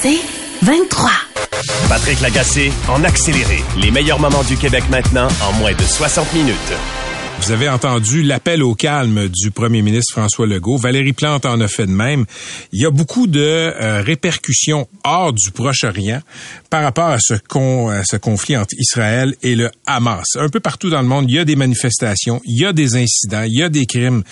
C'est 23. Patrick Lagacé en accéléré. Les meilleurs moments du Québec maintenant en moins de 60 minutes. Vous avez entendu l'appel au calme du premier ministre François Legault. Valérie Plante en a fait de même. Il y a beaucoup de euh, répercussions hors du Proche-Orient par rapport à ce, à ce conflit entre Israël et le Hamas. Un peu partout dans le monde, il y a des manifestations, il y a des incidents, il y a des crimes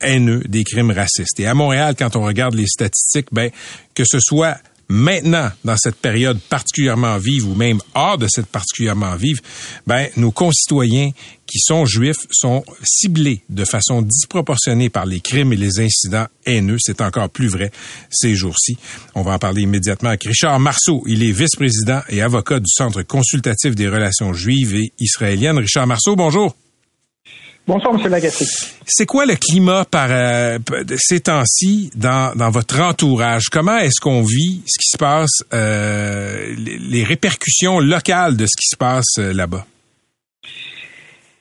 haineux, des crimes racistes. Et à Montréal, quand on regarde les statistiques, ben, que ce soit maintenant, dans cette période particulièrement vive ou même hors de cette particulièrement vive, ben, nos concitoyens qui sont juifs sont ciblés de façon disproportionnée par les crimes et les incidents haineux. C'est encore plus vrai ces jours-ci. On va en parler immédiatement avec Richard Marceau. Il est vice-président et avocat du Centre consultatif des relations juives et israéliennes. Richard Marceau, bonjour. Bonsoir, M. Lagacé. C'est quoi le climat par euh, ces temps-ci dans, dans votre entourage? Comment est-ce qu'on vit ce qui se passe, euh, les, répercussions locales de ce qui se passe euh, là-bas?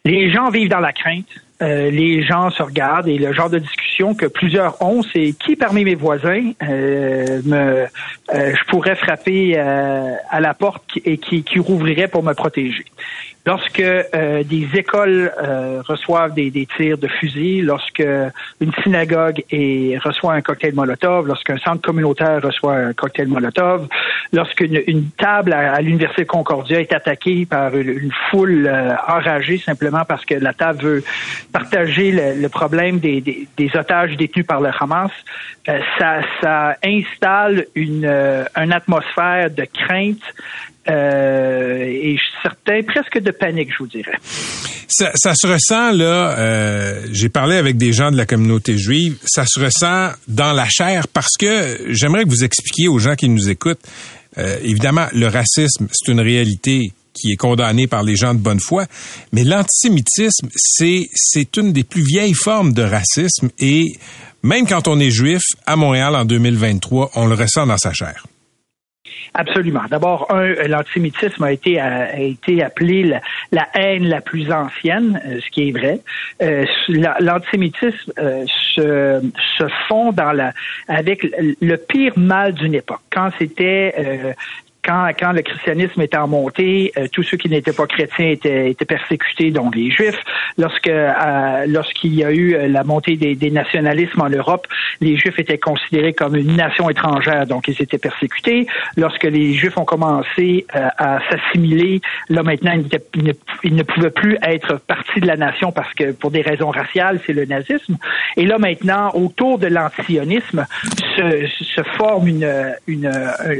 Les gens vivent dans la crainte. les gens se regardent et le genre de discussion que plusieurs ont, c'est qui parmi mes voisins me, je pourrais frapper à la porte et qui, qui rouvrirait pour me protéger. Lorsque euh, des écoles euh, reçoivent des, des, tirs de fusil, lorsque une synagogue est, reçoit un cocktail Molotov, lorsqu'un centre communautaire reçoit un cocktail Molotov, lorsqu'une une table à, l'université Concordia est attaquée par une, foule euh, enragée simplement parce que la table veut partager le, problème des, des, des, otages détenus par le Hamas, ça, ça installe une, une atmosphère de crainte euh, et certain presque de panique, je vous dirais. Ça, ça se ressent là. Euh, J'ai parlé avec des gens de la communauté juive. Ça se ressent dans la chair parce que j'aimerais que vous expliquiez aux gens qui nous écoutent. Euh, évidemment, le racisme, c'est une réalité qui est condamnée par les gens de bonne foi, mais l'antisémitisme, c'est c'est une des plus vieilles formes de racisme et même quand on est juif à Montréal en 2023, on le ressent dans sa chair. Absolument. D'abord, un, l'antisémitisme a été a, été appelé la, haine la plus ancienne, euh, ce qui est vrai. Euh, l'antisémitisme euh, se, se fond dans la avec le pire mal d'une époque. Quand c'était euh, quand, quand le christianisme était en montée, euh, tous ceux qui n'étaient pas chrétiens étaient, étaient persécutés, donc les juifs. Lorsque euh, lorsqu'il y a eu euh, la montée des, des, nationalismes en Europe, les juifs étaient considérés comme une nation étrangère, donc ils étaient persécutés. Lorsque les juifs ont commencé à s'assimiler, là maintenant ils, ne, ils, ne, pouvaient plus être partie de la nation parce que pour des raisons raciales, c'est le nazisme. Et là maintenant, autour de l'antisionisme, se, se forme une, une,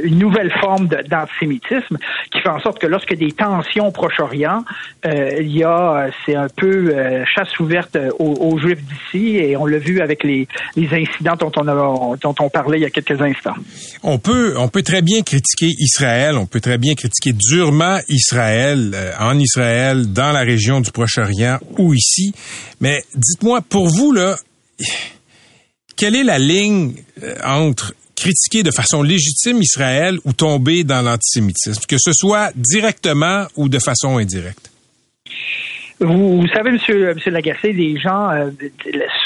une nouvelle forme de d'antisémitisme qui fait en sorte que lorsque des tensions au Proche-Orient, euh, il y a, c'est un peu euh, chasse ouverte aux, Juifs d'ici et on l'a vu avec les, incidents dont on, a, dont on parlait il y a quelques instants. On peut, on peut très bien critiquer Israël, on peut très bien critiquer durement Israël, euh, en Israël, dans la région du Proche-Orient ou ici, mais dites-moi, pour vous, là, quelle est la ligne entre critiquer de façon légitime Israël ou tomber dans l'antisémitisme, que ce soit directement ou de façon indirecte? Vous, savez, Monsieur, Monsieur Lagacé, les gens, euh,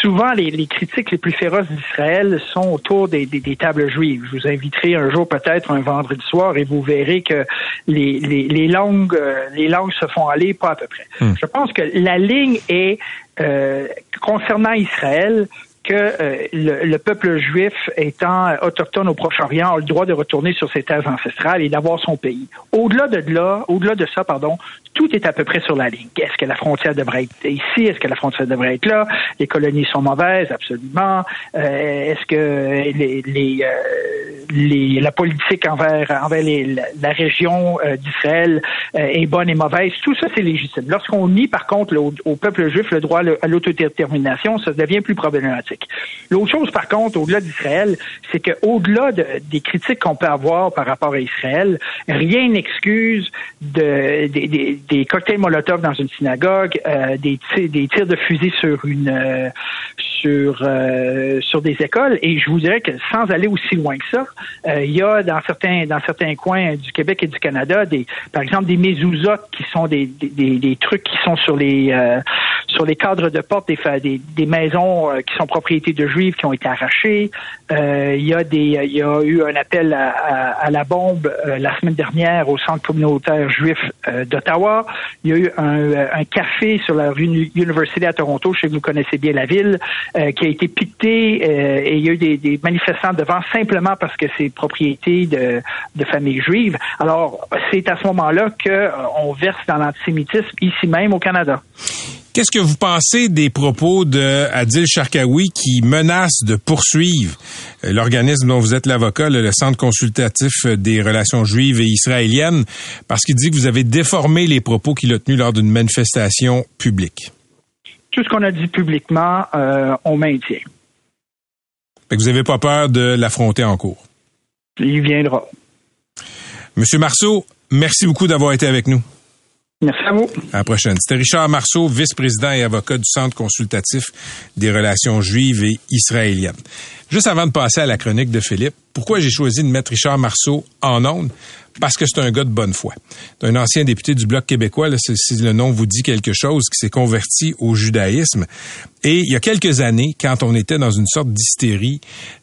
souvent les, critiques les plus féroces d'Israël sont autour des, tables juives. Je vous inviterai un jour, peut-être un vendredi soir, et vous verrez que les, langues, euh, les langues se font aller pas à peu près. Hmm. Je pense que la ligne est euh, concernant Israël que euh, le, peuple juif étant autochtone au Proche-Orient a le droit de retourner sur ses terres ancestrales et d'avoir son pays. Au-delà de là, au-delà de ça, pardon, tout est à peu près sur la ligne. Est-ce que la frontière devrait être ici? Est-ce que la frontière devrait être là? Les colonies sont mauvaises, absolument. Euh, est-ce que les, les, euh, les, la politique envers envers les, la, région d'Israël est bonne et mauvaise? Tout ça, c'est légitime. Lorsqu'on nie, par contre, au, peuple juif le droit à l'autodétermination, ça devient plus problématique. L'autre chose, par contre, au-delà d'Israël, c'est qu'au-delà de, des critiques qu'on peut avoir par rapport à Israël, rien n'excuse de, des, cocktails Molotov dans une synagogue, euh, des, tirs de fusil euh, euh, sur des écoles. Et je vous dirais que sans aller aussi loin que ça, il y a dans certains coins du Québec et du Canada par exemple des mezuzot qui sont des, trucs qui sont sur les cadres de porte des, des, maisons qui sont propriétés de juifs qui ont été arrachées. il y a des il y a eu un appel à, la bombe la semaine dernière au centre communautaire juif d'Ottawa. Il y a eu un, café sur la rue University à Toronto, je sais que vous connaissez bien la ville, euh, qui a été piqué euh, et il y a eu des, manifestants devant simplement parce que c'est propriété de, de familles juives. Alors, c'est à ce moment-là qu'on euh, verse dans l'antisémitisme ici même au Canada. Qu'est-ce que vous pensez des propos de Adil Sharkawi qui menace de poursuivre l'organisme dont vous êtes l'avocat, le Centre consultatif des relations juives et israéliennes, parce qu'il dit que vous avez déformé les propos qu'il a tenus lors d'une manifestation publique? Tout ce qu'on a dit publiquement, euh, on maintient. vous n'avez pas peur de l'affronter en cours? Il viendra. Monsieur Marceau, merci beaucoup d'avoir été avec nous. Merci à vous. À la prochaine. C'était Richard Marceau, vice-président et avocat du Centre consultatif des relations juives et israéliennes. Juste avant de passer à la chronique de Philippe, pourquoi j'ai choisi de mettre Richard Marceau en ondes? Parce que c'est un gars de bonne foi. Un ancien député du Bloc québécois, là, si le nom vous dit quelque chose, qui s'est converti au judaïsme. Et il y a quelques années, quand on était dans une sorte d'hystérie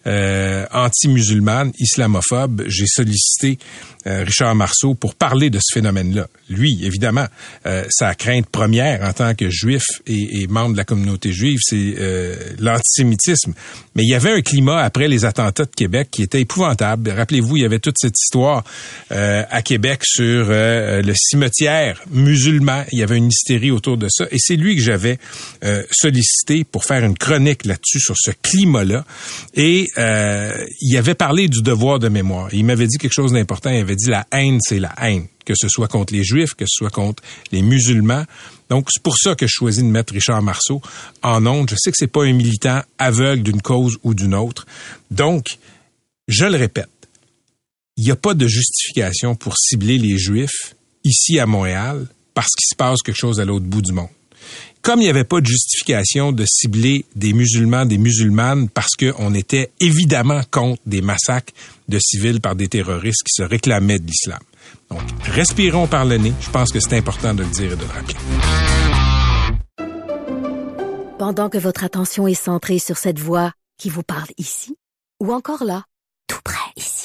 euh, anti-musulmane, islamophobe, j'ai sollicité euh, Richard Marceau pour parler de ce phénomène-là. Lui, évidemment, euh, sa crainte première en tant que juif et, et membre de la communauté juive, c'est euh, l'antisémitisme. Mais il y avait un climat après les attentats de Québec qui était épouvantable. Rappelez-vous, il y avait toute cette histoire euh, à Québec sur euh, le cimetière musulman. Il y avait une hystérie autour de ça. Et c'est lui que j'avais euh, sollicité pour faire une chronique là-dessus, sur ce climat-là. Et il avait parlé du devoir de mémoire. Il m'avait dit quelque chose d'important. Il avait dit la haine, c'est la haine que ce soit contre les Juifs, que ce soit contre les musulmans. Donc, c'est pour ça que je choisis de mettre Richard Marceau en onde. Je sais que c'est pas un militant aveugle d'une cause ou d'une autre. Donc, je le répète, il n'y a pas de justification pour cibler les Juifs ici à Montréal parce qu'il se passe quelque chose à l'autre bout du monde. Comme il n'y avait pas de justification de cibler des musulmans, des musulmanes, parce qu'on était évidemment contre des massacres de civils par des terroristes qui se réclamaient de l'islam. Donc, respirons par le nez. Je pense que c'est important de le dire et de le rappeler. Pendant que votre attention est centrée sur cette voix qui vous parle ici, ou encore là, tout près ici,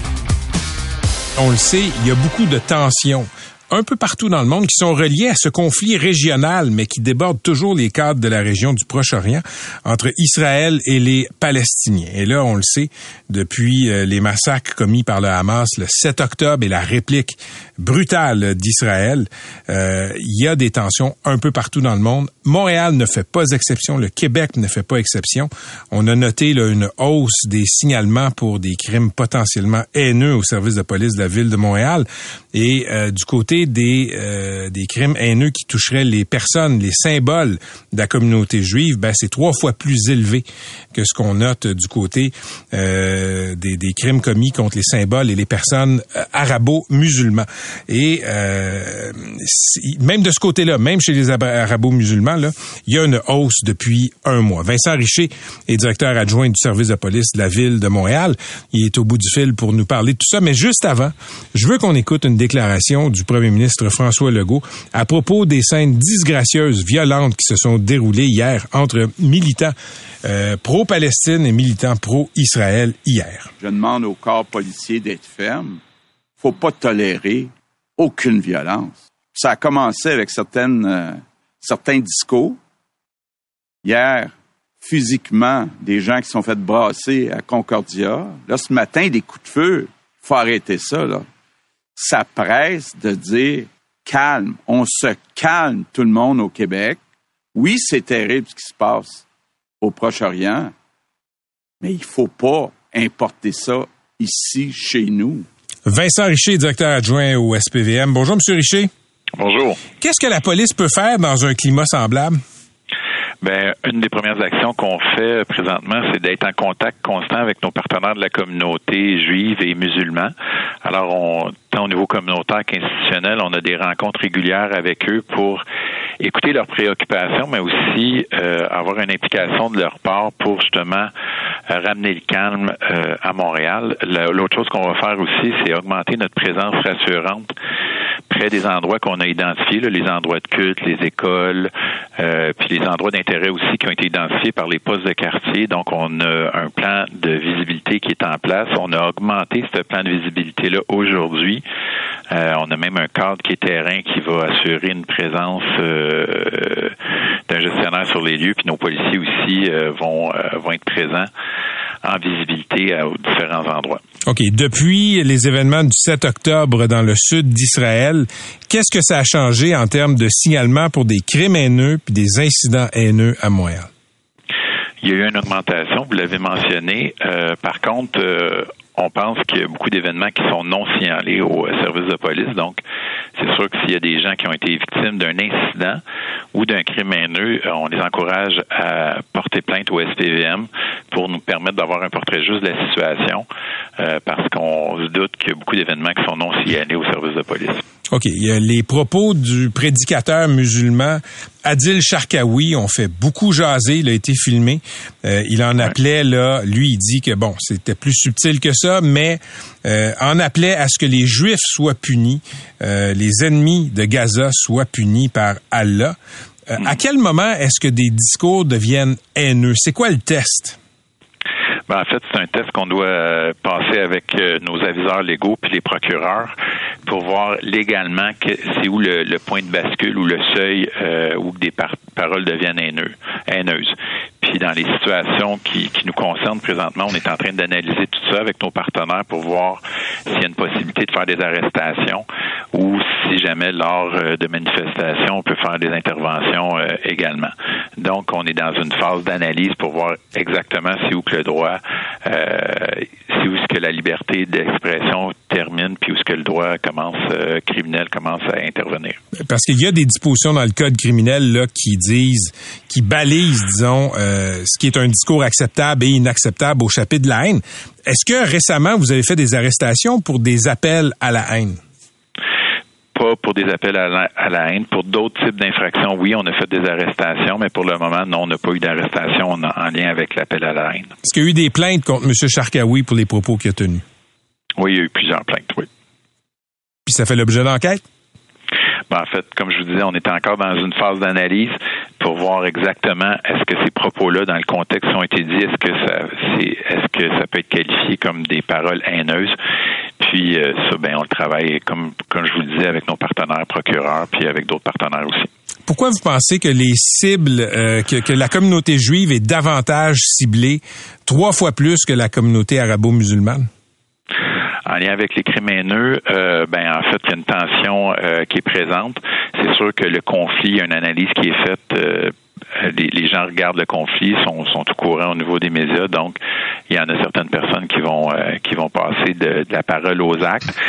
On le sait, il y a beaucoup de tensions un peu partout dans le monde qui sont reliés à ce conflit régional, mais qui déborde toujours les cadres de la région du Proche-Orient entre Israël et les Palestiniens. Et là, on le sait, depuis euh, les massacres commis par le Hamas le 7 octobre et la réplique brutale d'Israël, euh, il y a des tensions un peu partout dans le monde. Montréal ne fait pas exception, le Québec ne fait pas exception. On a noté là, une hausse des signalements pour des crimes potentiellement haineux au service de police de la ville de Montréal. Et euh, du côté des, euh, des crimes haineux qui toucheraient les personnes, les symboles de la communauté juive, ben, c'est trois fois plus élevé que ce qu'on note du côté euh, des, des, crimes commis contre les symboles et les personnes euh, arabo-musulmans. Et euh, même de ce côté-là, même chez les arabo-musulmans, là, il y a une hausse depuis un mois. Vincent Richer est directeur adjoint du service de police de la ville de Montréal. Il est au bout du fil pour nous parler de tout ça. Mais juste avant, je veux qu'on écoute une déclaration du premier ministre François Legault à propos des scènes disgracieuses, violentes qui se sont déroulées hier entre militants euh, pro-Palestine et militants pro-Israël hier. Je demande au corps policier d'être ferme. Faut pas tolérer aucune violence. Ça a commencé avec certaines, euh, certains discours. Hier, physiquement, des gens qui sont fait brasser à Concordia. Là, ce matin, des coups de feu. faut arrêter ça, là. Ça presse de dire calme. On se calme, tout le monde au Québec. Oui, c'est terrible ce qui se passe au Proche-Orient, mais il faut pas importer ça ici, chez nous. Vincent Richer, directeur adjoint au SPVM. Bonjour, Monsieur Richer. Bonjour. Qu'est-ce que la police peut faire dans un climat semblable? Ben, une des premières actions qu'on fait présentement, c'est d'être en contact constant avec nos partenaires de la communauté juive et musulmans. Alors, on, tant au niveau communautaire qu'institutionnel, on a des rencontres régulières avec eux pour écouter leurs préoccupations, mais aussi euh, avoir une implication de leur part pour justement euh, ramener le calme euh, à Montréal. L'autre chose qu'on va faire aussi, c'est augmenter notre présence rassurante près des endroits qu'on a identifiés, les endroits de culte, les écoles, puis les endroits aussi qui ont été identifiés par les postes de quartier. Donc, on a un plan de visibilité qui est en place. On a augmenté ce plan de visibilité-là aujourd'hui. on a même un cadre qui est terrain qui va assurer une présence d'un gestionnaire sur les lieux, puis nos policiers aussi vont, vont être présents en visibilité à différents endroits. OK. Depuis les événements du 7 octobre dans le sud d'Israël, qu'est-ce que ça a changé en termes de signalement pour des crimes haineux puis des incidents haineux à Montréal? Il y a eu une augmentation, vous l'avez mentionné. Euh, par contre, euh, on pense qu'il y a beaucoup d'événements qui sont non signalés au service de police. Donc, c'est sûr que s'il y a des gens qui ont été victimes d'un incident ou d'un crime haineux, on les encourage à porter plainte au SPVM pour nous permettre d'avoir un portrait juste de la situation, euh, parce qu'on se doute qu'il y a beaucoup d'événements qui sont non signalés au service de police. OK. Il y a les propos du prédicateur musulman Adil Sharkawi ont fait beaucoup jaser. Il a été filmé. Euh, il en appelait, là, lui, il dit que, bon, c'était plus subtil que ça, mais euh, en appelait à ce que les Juifs soient punis, euh, les ennemis de Gaza soient punis par Allah. À quel moment est-ce que des discours deviennent haineux? C'est quoi le test? Ben, en fait, c'est un test qu'on doit euh, passer avec euh, nos aviseurs légaux puis les procureurs pour voir légalement c'est où le, point de bascule ou le seuil euh, où des paroles deviennent haineuses. Puis dans les situations qui, qui nous concernent présentement, on est en train d'analyser tout ça avec nos partenaires pour voir s'il y a une possibilité de faire des arrestations ou si jamais lors de manifestations, on peut faire des interventions également. Donc, on est dans une phase d'analyse pour voir exactement si où que le droit euh, c'est où ce que la liberté d'expression termine, puis où ce que le droit commence euh, criminel commence à intervenir. Parce qu'il y a des dispositions dans le code criminel là qui disent, qui balisent, disons, euh, ce qui est un discours acceptable et inacceptable au chapitre de la haine. Est-ce que récemment vous avez fait des arrestations pour des appels à la haine? pas pour des appels à la, haine. Pour d'autres types d'infractions, oui, on a fait des arrestations, mais pour le moment, non, on n'a pas eu d'arrestation en, lien avec l'appel à la haine. Est-ce qu'il y a eu des plaintes contre M. Charkaoui pour les propos qu'il a tenus? Oui, il y a eu plusieurs plaintes, oui. Puis ça fait l'objet d'enquête? Ben, en fait, comme je vous disais, on est encore dans une phase d'analyse pour voir exactement est-ce que ces propos-là, dans le contexte, ont été dits, est-ce que ça, peut être qualifié comme des paroles haineuses. Puis euh, ça, ben, on le travaille comme, je vous le disais avec nos partenaires procureurs, puis avec d'autres partenaires aussi. Pourquoi vous pensez que les cibles, euh, que la communauté juive est davantage ciblée, trois fois plus que la communauté arabo-musulmane? En lien avec les crimes haineux, euh, ben en fait, il y a une tension euh, qui est présente. C'est sûr que le conflit, il y a une analyse qui est faite. Euh, les, gens regardent le conflit, sont, sont au courant au niveau des médias, donc il y en a certaines personnes qui vont qui vont passer de, la parole aux actes.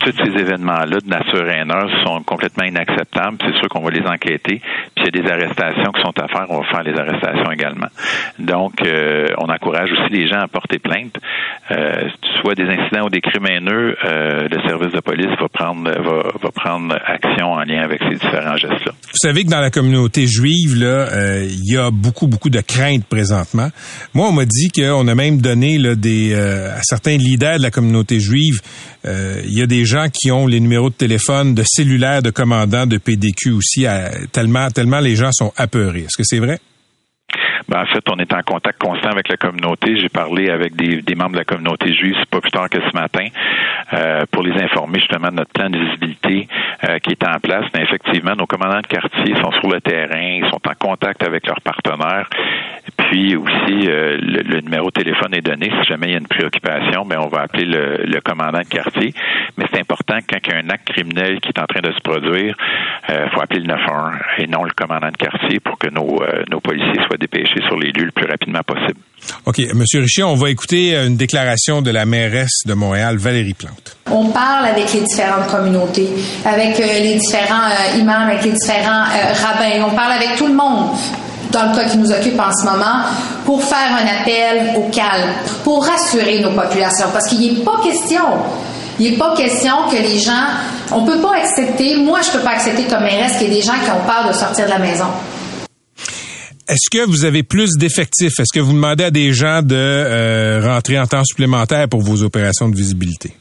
tous ces événements-là de nature haineuse sont complètement inacceptables. C'est sûr qu'on va les enquêter. Puis il y a des arrestations qui sont à faire, on va faire les arrestations également. Donc, on encourage aussi les gens à porter plainte soit des incidents ou des crimes haineux, euh, le service de police va prendre va, prendre action en lien avec ces différents gestes-là. Vous savez que dans la communauté juive, là, euh, il y a beaucoup beaucoup de craintes présentement. Moi, on m'a dit qu'on a même donné là, des euh, à certains leaders de la communauté juive, il y a des gens qui ont les numéros de téléphone de cellulaires de commandants de PDQ aussi, tellement tellement les gens sont apeurés. Est-ce que c'est vrai? Ben, en fait, on est en contact constant avec la communauté. J'ai parlé avec des, des, membres de la communauté juive, pas plus tard que ce matin, euh, pour les informer justement de notre plan de visibilité euh, qui est en place. Mais effectivement, nos commandants de quartier sont sur le terrain, ils sont en contact avec leurs partenaires. Puis aussi, euh, le, numéro de téléphone est donné. Si jamais il y a une préoccupation, ben on va appeler le, le commandant de quartier. Mais c'est important quand il y a un acte criminel qui est en train de se produire, il euh, faut appeler le 911 et non le commandant de quartier pour que nos, euh, nos policiers soient dépêchés sur les lieux le plus rapidement possible. OK. Monsieur Richer, on va écouter une déclaration de la mairesse de Montréal, Valérie Plante. On parle avec les différentes communautés, avec les différents imams, avec les différents rabbins. On parle avec tout le monde dans le cas qui nous occupe en ce moment, pour faire un appel au calme, pour rassurer nos populations, parce qu'il n'est pas question, il n'est pas question que les gens, on peut pas accepter, moi je peux pas accepter comme mairesse qu'il y ait des gens qui ont peur de sortir de la maison. Est-ce que vous avez plus d'effectifs? Est-ce que vous demandez à des gens de euh, rentrer en temps supplémentaire pour vos opérations de visibilité?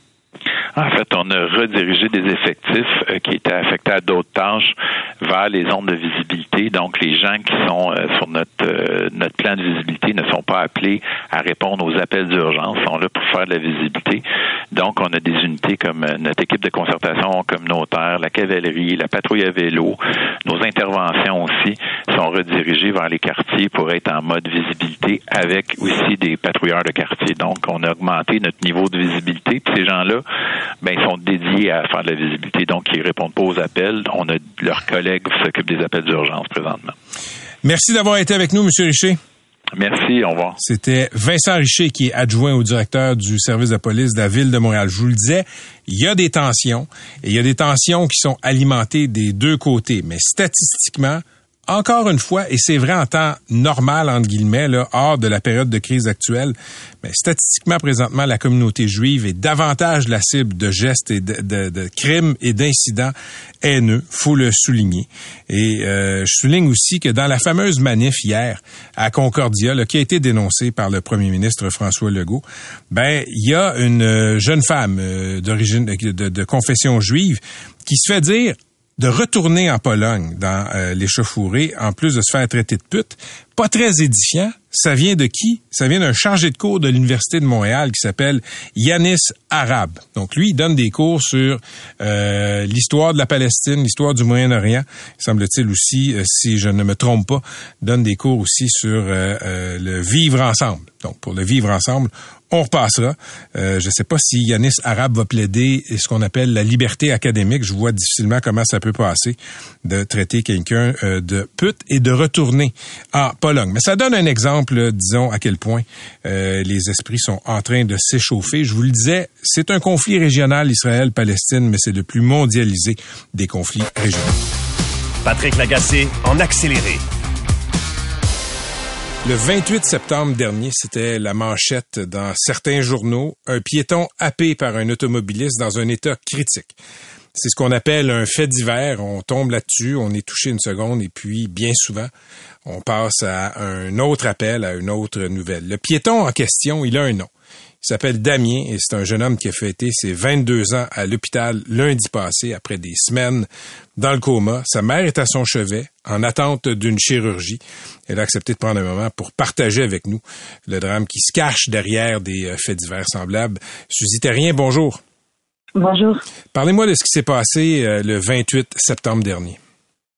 En fait, on a redirigé des effectifs euh, qui étaient affectés à d'autres tâches vers les zones de visibilité. Donc, les gens qui sont euh, sur notre euh, notre plan de visibilité ne sont pas appelés à répondre aux appels d'urgence, sont là pour faire de la visibilité. Donc, on a des unités comme notre équipe de concertation communautaire, la cavalerie, la patrouille à vélo. Nos interventions aussi sont redirigées vers les quartiers pour être en mode visibilité avec aussi des patrouilleurs de quartier. Donc, on a augmenté notre niveau de visibilité. Puis ces gens-là, ben, ils sont dédiés à faire de la visibilité, donc ils répondent pas aux appels. On a leurs collègues qui s'occupent des appels d'urgence présentement. Merci d'avoir été avec nous, M. Richer. Merci, au revoir. C'était Vincent Richer qui est adjoint au directeur du service de police de la ville de Montréal. Je vous le disais, il y a des tensions et il y a des tensions qui sont alimentées des deux côtés, mais statistiquement, encore une fois, et c'est vrai en temps normal, entre guillemets, là, hors de la période de crise actuelle, mais statistiquement, présentement, la communauté juive est davantage la cible de gestes et de, crimes et d'incidents haineux, faut le souligner. Et euh, je souligne aussi que dans la fameuse manif hier à Concordia, là, qui a été dénoncée par le premier ministre François Legault, ben il y a une jeune femme euh, d'origine de confession juive qui se fait dire de retourner en Pologne dans euh, l'échauffourée, en plus de se faire traiter de pute, pas très édifiant. Ça vient de qui? Ça vient d'un chargé de cours de l'Université de Montréal qui s'appelle Yanis Arab. Donc lui, il donne des cours sur euh, l'histoire de la Palestine, l'histoire du Moyen-Orient. Semble-t-il aussi, euh, si je ne me trompe pas, donne des cours aussi sur le vivre ensemble. Donc pour le vivre ensemble, on repassera. Euh, je ne sais pas si Yanis Arabe va plaider ce qu'on appelle la liberté académique. Je vois difficilement comment ça peut passer de traiter quelqu'un euh, de pute et de retourner en Pologne. Mais ça donne un exemple, disons, à quel point euh, les esprits sont en train de s'échauffer. Je vous le disais, c'est un conflit régional Israël-Palestine, mais c'est le plus mondialisé des conflits régionaux. Patrick Lagacé en accéléré. Le 28 septembre dernier, c'était la manchette dans certains journaux, un piéton happé par un automobiliste dans un état critique. C'est ce qu'on appelle un fait divers. On tombe là-dessus, on est touché une seconde et puis, bien souvent, on passe à un autre appel, à une autre nouvelle. Le piéton en question, il a un nom. Il s'appelle Damien et c'est un jeune homme qui a fêté ses 22 ans à l'hôpital lundi passé après des semaines dans le coma. Sa mère est à son chevet en attente d'une chirurgie. Elle a accepté de prendre un moment pour partager avec nous le drame qui se cache derrière des euh, faits divers semblables. Suzy Terrien, bonjour. Bonjour. Parlez-moi de ce qui s'est passé euh, le 28 septembre dernier.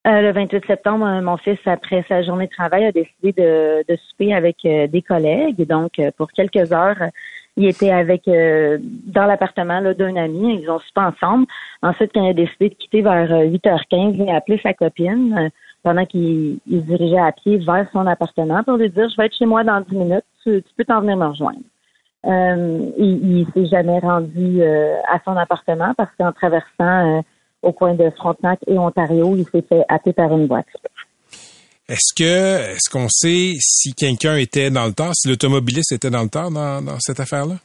Euh, le 28 septembre, mon fils, après sa journée de travail, a décidé de, de souper avec des collègues. Donc, pour quelques heures, il était avec dans l'appartement d'un ami. Ils ont soupé ensemble. Ensuite, quand il a décidé de quitter vers 8h15, il a appelé sa copine pendant qu'il se dirigeait à pied vers son appartement pour lui dire Je vais être chez moi dans 10 minutes, tu, peux t'en venir me rejoindre. Euh, il, il s'est jamais rendu à son appartement parce qu'en traversant au coin de Frontenac et Ontario, il s'est fait happer par une voiture. Est-ce que est-ce qu'on sait si quelqu'un était dans le temps, si l'automobiliste était dans le temps dans, cette affaire-là?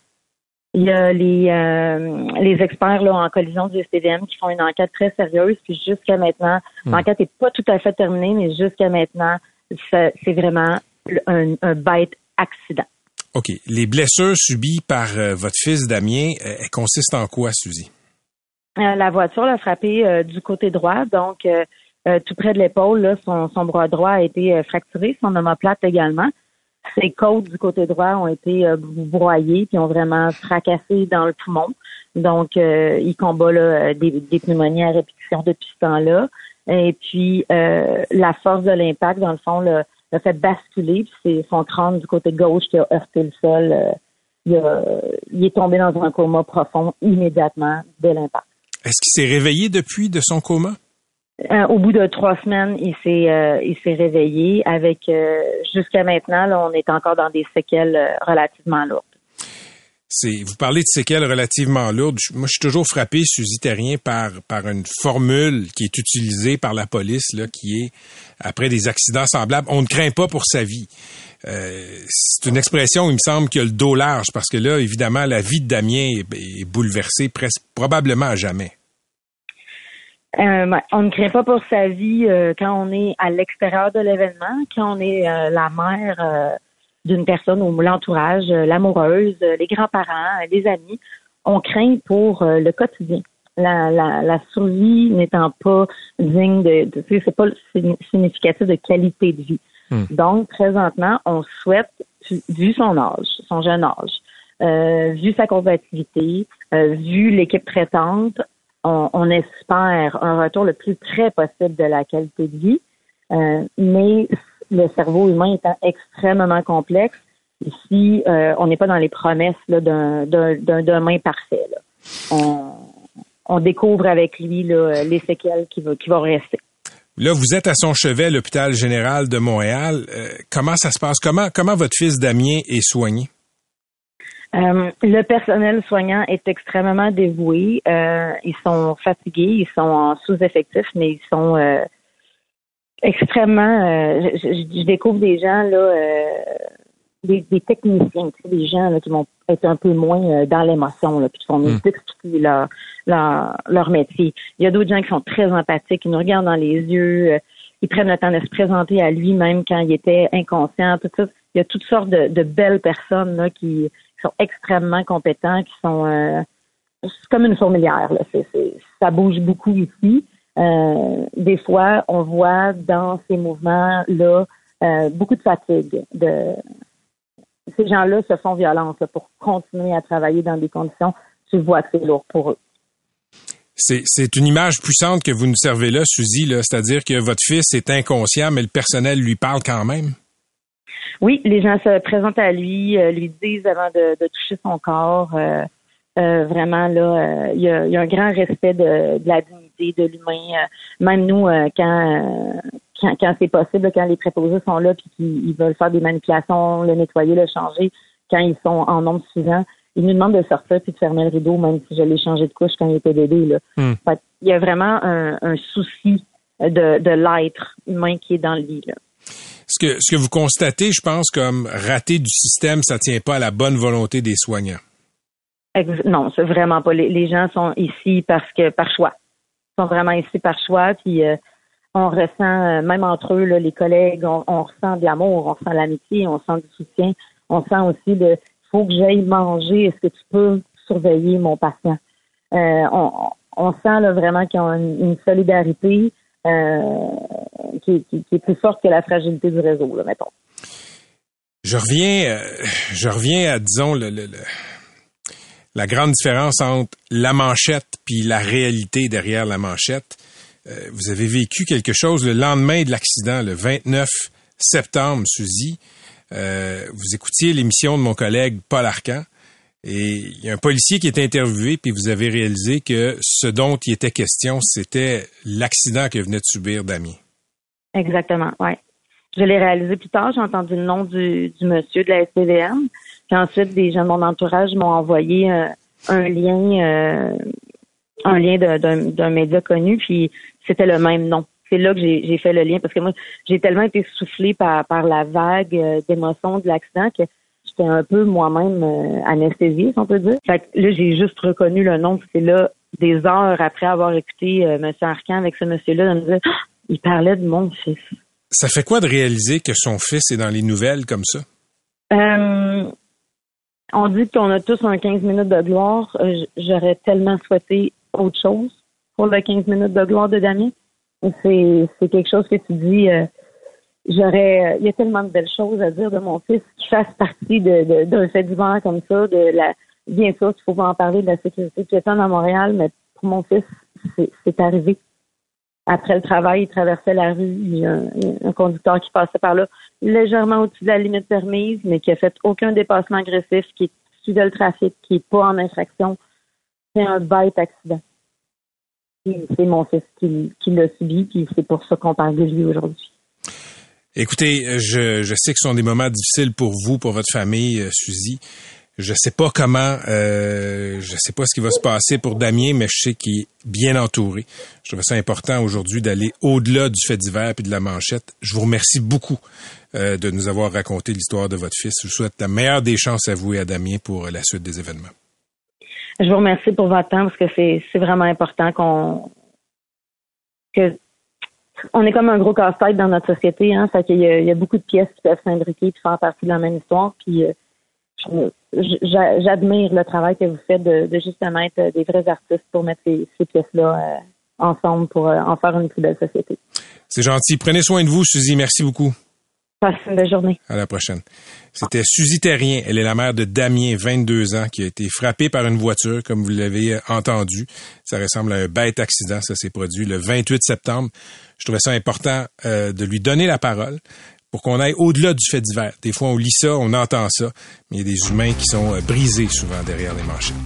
Il y a les, euh, les experts là, en collision du STVM qui font une enquête très sérieuse. Puis jusqu'à maintenant, hmm. l'enquête n'est pas tout à fait terminée, mais jusqu'à maintenant, c'est vraiment un, bête accident. OK. Les blessures subies par euh, votre fils Damien, euh, elles consistent en quoi, Suzy? la voiture l'a frappé du côté droit, donc euh, tout près de l'épaule. Là, son, son bras droit a été euh, fracturé, son omoplate également. Ses côtes du côté droit ont été euh, broyées puis ont vraiment fracassé dans le poumon. Donc, euh, il combat là, des, des pneumonies à répétition depuis ce temps-là. Et puis, euh, la force de l'impact, dans le fond, l'a l'a fait basculer. Puis c'est son crâne du côté gauche qui a heurté le sol. euh, il, a- il est tombé dans un coma profond immédiatement dès l'impact. Est-ce qu'il s'est réveillé depuis de son coma? Euh, au bout de trois semaines, il s'est euh, il s'est réveillé. Avec euh, jusqu'à maintenant, là, on est encore dans des séquelles relativement lourdes. C'est, vous parlez de séquelles relativement lourdes. Moi, je suis toujours frappé, Suzy par, par une formule qui est utilisée par la police, là, qui est, après des accidents semblables, on ne craint pas pour sa vie. C'est une expression, il me semble, qui a le dos large, parce que là, évidemment, la vie de Damien est, est bouleversée presque, probablement à jamais. Euh, ouais, on ne craint pas pour sa vie euh, quand on est à l'extérieur de l'événement, quand on est euh, la mère euh, d'une personne ou l'entourage, l'amoureuse, euh, les grands-parents, les amis. On craint pour euh, le quotidien. La, la, la survie n'étant pas digne de, de c'est pas signi- significatif de qualité de vie. Donc, présentement, on souhaite, vu son âge, son jeune âge, euh, vu sa combativité, euh, vu l'équipe traitante, on, on espère un retour le plus près possible de la qualité de vie. Euh, mais le cerveau humain étant extrêmement complexe, ici, euh, on n'est pas dans les promesses d'un, d'un, d'un demain parfait. là. On, on découvre avec lui là, les séquelles qui, qui vont rester. Là, vous êtes à son chevet l'hôpital général de Montréal. Euh, comment ça se passe? Comment, comment votre fils Damien est soigné? Euh, le personnel soignant est extrêmement dévoué. Euh, ils sont fatigués, ils sont en sous-effectif, mais ils sont euh, extrêmement. euh, je, je- je découvre des gens là, euh, des, des techniciens, tu sais, des gens là, qui vont être un peu moins dans l'émotion, là, puis qui vont nous expliquer leur, leur leur métier. Il y a d'autres gens qui sont très empathiques, ils nous regardent dans les yeux, euh, ils prennent le temps de se présenter à lui même quand il était inconscient, tout ça. Il y a toutes sortes de, de belles personnes là, qui sont extrêmement compétents, qui sont euh, comme une fourmilière. Ça bouge beaucoup ici. Euh, des fois, on voit dans ces mouvements-là euh, beaucoup de fatigue. Ces gens-là se font violence pour continuer à travailler dans des conditions. Tu vois que c'est lourd pour eux. C'est, une image puissante que vous nous servez là, Suzy. C'est-à-dire que votre fils est inconscient, mais le personnel lui parle quand même? Oui, les gens se présentent à lui, euh, lui disent avant de, de toucher son corps. euh, euh, vraiment, là, euh, il y, y a un grand respect de, de la dignité de l'humain. Euh, même nous, euh, quand, euh, quand, quand c'est possible, quand les préposés sont là puis qu'ils ils veulent faire des manipulations, le nettoyer, le changer, quand ils sont en nombre suffisant, ils nous demandent de sortir puis de fermer le rideau, même si je l'ai changé de couche quand il était bébé. Là. Hmm. Fait il y a vraiment un, un souci de, de l'être humain qui est dans le lit. Là. Ce que, vous constatez, je pense, comme raté du système, ça tient pas à la bonne volonté des soignants. Non, c'est vraiment pas. Les, gens sont ici parce que par choix. Ils sont vraiment ici par choix. Puis euh, on ressent, euh, même entre eux, les collègues, on, ressent de l'amour, on ressent l'amitié, on sent du soutien. On sent aussi de faut que j'aille manger. Est-ce que tu peux surveiller mon patient? Euh, on, sent vraiment qu'ils ont une solidarité euh, qui, qui- qui est plus forte que la fragilité du réseau, là, mettons. Je reviens, euh, je reviens à, disons, le, le- le- la grande différence entre la manchette puis la réalité derrière la manchette. Euh, vous avez vécu quelque chose le lendemain de l'accident, le 29 septembre, Suzy. Euh, vous écoutiez l'émission de mon collègue Paul Arcan et il y a un policier qui est interviewé puis vous avez réalisé que ce dont il était question, c'était l'accident que venait de subir Damien. Exactement, ouais. Je l'ai réalisé plus tard, j'ai entendu le nom du, du monsieur de la SPVM. Puis ensuite, des gens de mon entourage m'ont envoyé euh, un lien euh, un lien d'un média connu, puis c'était le même nom. C'est là que j'ai fait le lien parce que moi, j'ai tellement été soufflée par, par la vague euh, d'émotions de l'accident que j'étais un peu moi-même euh, anesthésiée, si on peut dire. Fait que là, j'ai juste reconnu le nom, c'est là, des heures après avoir écouté euh, M. Arcan avec ce monsieur-là, de me dire Ah! il parlait de mon fils. Ça fait quoi de réaliser que son fils est dans les nouvelles comme ça? Euh, on dit qu'on a tous un 15 minutes de gloire. J'aurais tellement souhaité autre chose pour le 15 minutes de gloire de Damien. c'est c'est quelque chose que tu dis. euh, J'aurais, il y a tellement de belles choses à dire de mon fils qui fasse partie de d'un fait divers comme ça. De la, bien sûr, il faut en parler de la sécurité piétonne à Montréal, mais pour mon fils, c'est arrivé. Après le travail, il traversait la rue, il y a un, un conducteur qui passait par là légèrement au-dessus de la limite permise, mais qui a fait aucun dépassement agressif, qui suivait le trafic, qui est pas en infraction. C'est un bête accident. C'est mon fils qui, qui l'a subi, puis c'est pour ça qu'on parle de lui aujourd'hui. Écoutez, je, je sais que ce sont des moments difficiles pour vous, pour votre famille, euh, Suzy. Je sais pas comment, euh, je sais pas ce qui va se passer pour Damien, mais je sais qu'il est bien entouré. Je trouve ça important aujourd'hui d'aller au-delà du fait divers puis de la manchette. Je vous remercie beaucoup euh, de nous avoir raconté l'histoire de votre fils. Je vous souhaite la meilleure des chances à vous et à Damien pour la suite des événements. Je vous remercie pour votre temps parce que c'est vraiment important qu'on que on est comme un gros casse-tête dans notre société, hein. Fait qu'il y a, beaucoup de pièces qui peuvent s'imbriquer et faire partie de la même histoire. Puis euh, j'admire le travail que vous faites de, justement être des vrais artistes pour mettre ces, ces pièces-là euh, ensemble pour euh, en faire une plus belle société. C'est gentil. Prenez soin de vous, Suzy. Merci beaucoup. Passez une belle journée. À la prochaine. C'était Suzy Terrien. Elle est la mère de Damien, 22 ans, qui a été frappé par une voiture, comme vous l'avez entendu. Ça ressemble à un bête accident. Ça s'est produit le 28 septembre. Je trouvais ça important euh, de lui donner la parole pour qu'on aille au-delà du fait divers. Des fois, on lit ça, on entend ça, mais il y a des humains qui sont euh, brisés souvent derrière les manchettes.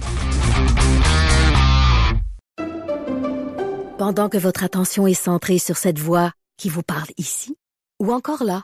Pendant que votre attention est centrée sur cette voix qui vous parle ici, ou encore là,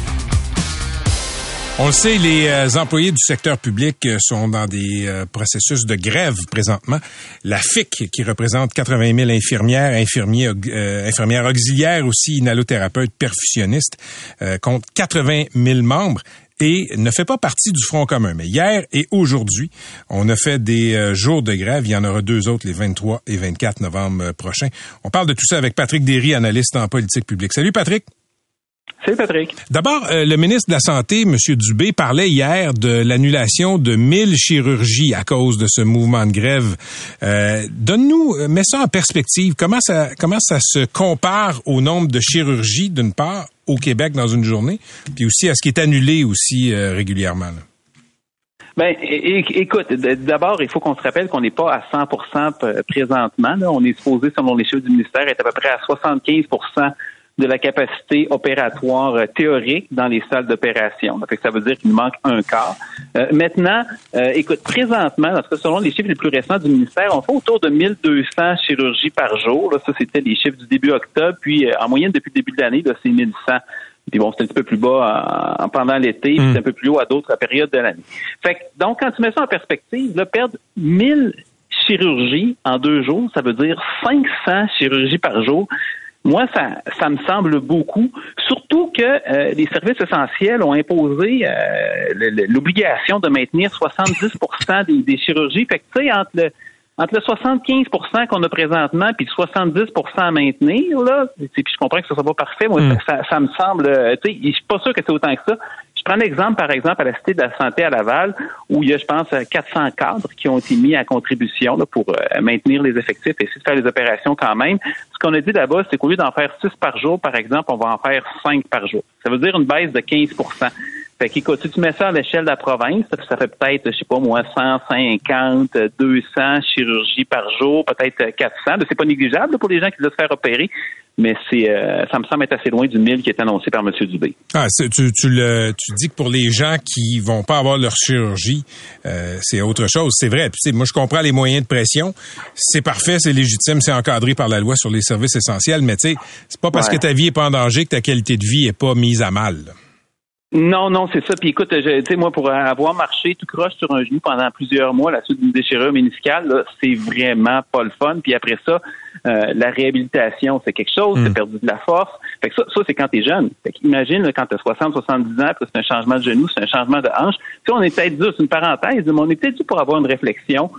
On le sait, les euh, employés du secteur public euh, sont dans des euh, processus de grève présentement. La FIC, qui représente 80 000 infirmières, infirmiers, euh, infirmières auxiliaires aussi, inhalothérapeutes, perfusionnistes, euh, compte 80 000 membres et ne fait pas partie du Front commun. Mais hier et aujourd'hui, on a fait des jours de grève. Il y en aura deux autres les 23 et 24 novembre prochains. On parle de tout ça avec Patrick Derry, analyste en politique publique. Salut Patrick. Patrick. D'abord, euh, le ministre de la Santé, M. Dubé, parlait hier de l'annulation de 1000 chirurgies à cause de ce mouvement de grève. Euh, Donne-nous, euh, mets ça en perspective. Comment ça, comment ça se compare au nombre de chirurgies, d'une part, au Québec dans une journée, puis aussi à ce qui est annulé aussi euh, régulièrement? là? Ben, écoute, d'abord, il faut qu'on se rappelle qu'on n'est pas à 100 p- présentement. là. On est supposé, selon les chiffres du ministère, être à peu près à 75 de la capacité opératoire euh, théorique dans les salles d'opération. Ça que veut dire qu'il nous manque un quart. Euh, maintenant, euh, écoute, présentement, en tout cas, selon les chiffres les plus récents du ministère, on fait autour de 1200 chirurgies par jour. Là, ça, c'était les chiffres du début octobre. Puis, euh, en moyenne, depuis le début de l'année, là, c'est 1100. Puis bon, c'est un petit peu plus bas en- en- pendant l'été, puis c'est un peu plus haut à d'autres périodes de l'année. Fait que, donc, quand tu mets ça en perspective, là, perdre 1000 chirurgies en deux jours, ça veut dire 500 chirurgies par jour. Moi, ça, ça me semble beaucoup, surtout que euh, les services essentiels ont imposé euh, l'obligation de maintenir 70 des, des chirurgies. Fait que, tu sais, entre le, entre le 75% qu'on a présentement puis le 70% à maintenir, là, puis je comprends que ce soit pas parfait, moi, Mm. ça, ça me semble, euh, tu sais, je suis pas sûr que c'est autant que ça. Je prends l'exemple, par exemple, à la Cité de la Santé à Laval, où il y a, je pense, euh, 400 cadres qui ont été mis à contribution là, pour euh, maintenir les effectifs et essayer de faire les opérations quand même. Ce qu'on a dit là-bas, c'est qu'au lieu d'en faire 6 par jour, par exemple, on va en faire 5 par jour. Ça veut dire une baisse de 15% fait qu'écoute, si tu mets ça à l'échelle de la province, ça, fait peut-être, je sais pas moi, 150, 200 chirurgies par jour, peut-être 400. Là, C'est pas négligeable pour les gens qui doivent se faire opérer, mais c'est, euh, ça me semble être assez loin du 1000 qui est annoncé par M. Dubé. Ah, c'est- tu, tu, le, tu dis que pour les gens qui vont pas avoir leur chirurgie, euh, c'est autre chose. C'est vrai. Puis, tu sais, moi, je comprends les moyens de pression. C'est parfait, c'est légitime, c'est encadré par la loi sur les services essentiels. Mais tu sais, c'est pas parce Ouais. que ta vie est pas en danger que ta qualité de vie est pas mise à mal. Non, non, c'est ça. Puis écoute, tu sais, moi, pour avoir marché tout croche sur un genou pendant plusieurs mois, la suite d'une déchirure méniscale, là, c'est vraiment pas le fun. Puis après ça, euh, la réhabilitation, c'est quelque chose, t'as perdu de la force. Fait que ça, ça c'est quand t'es jeune. Fait qu'imagine, quand t'as 60, 70 ans, c'est un changement de genou, c'est un changement de hanche. Tu on est peut-être dû, c'est une parenthèse, mais on est peut-être dû pour avoir une réflexion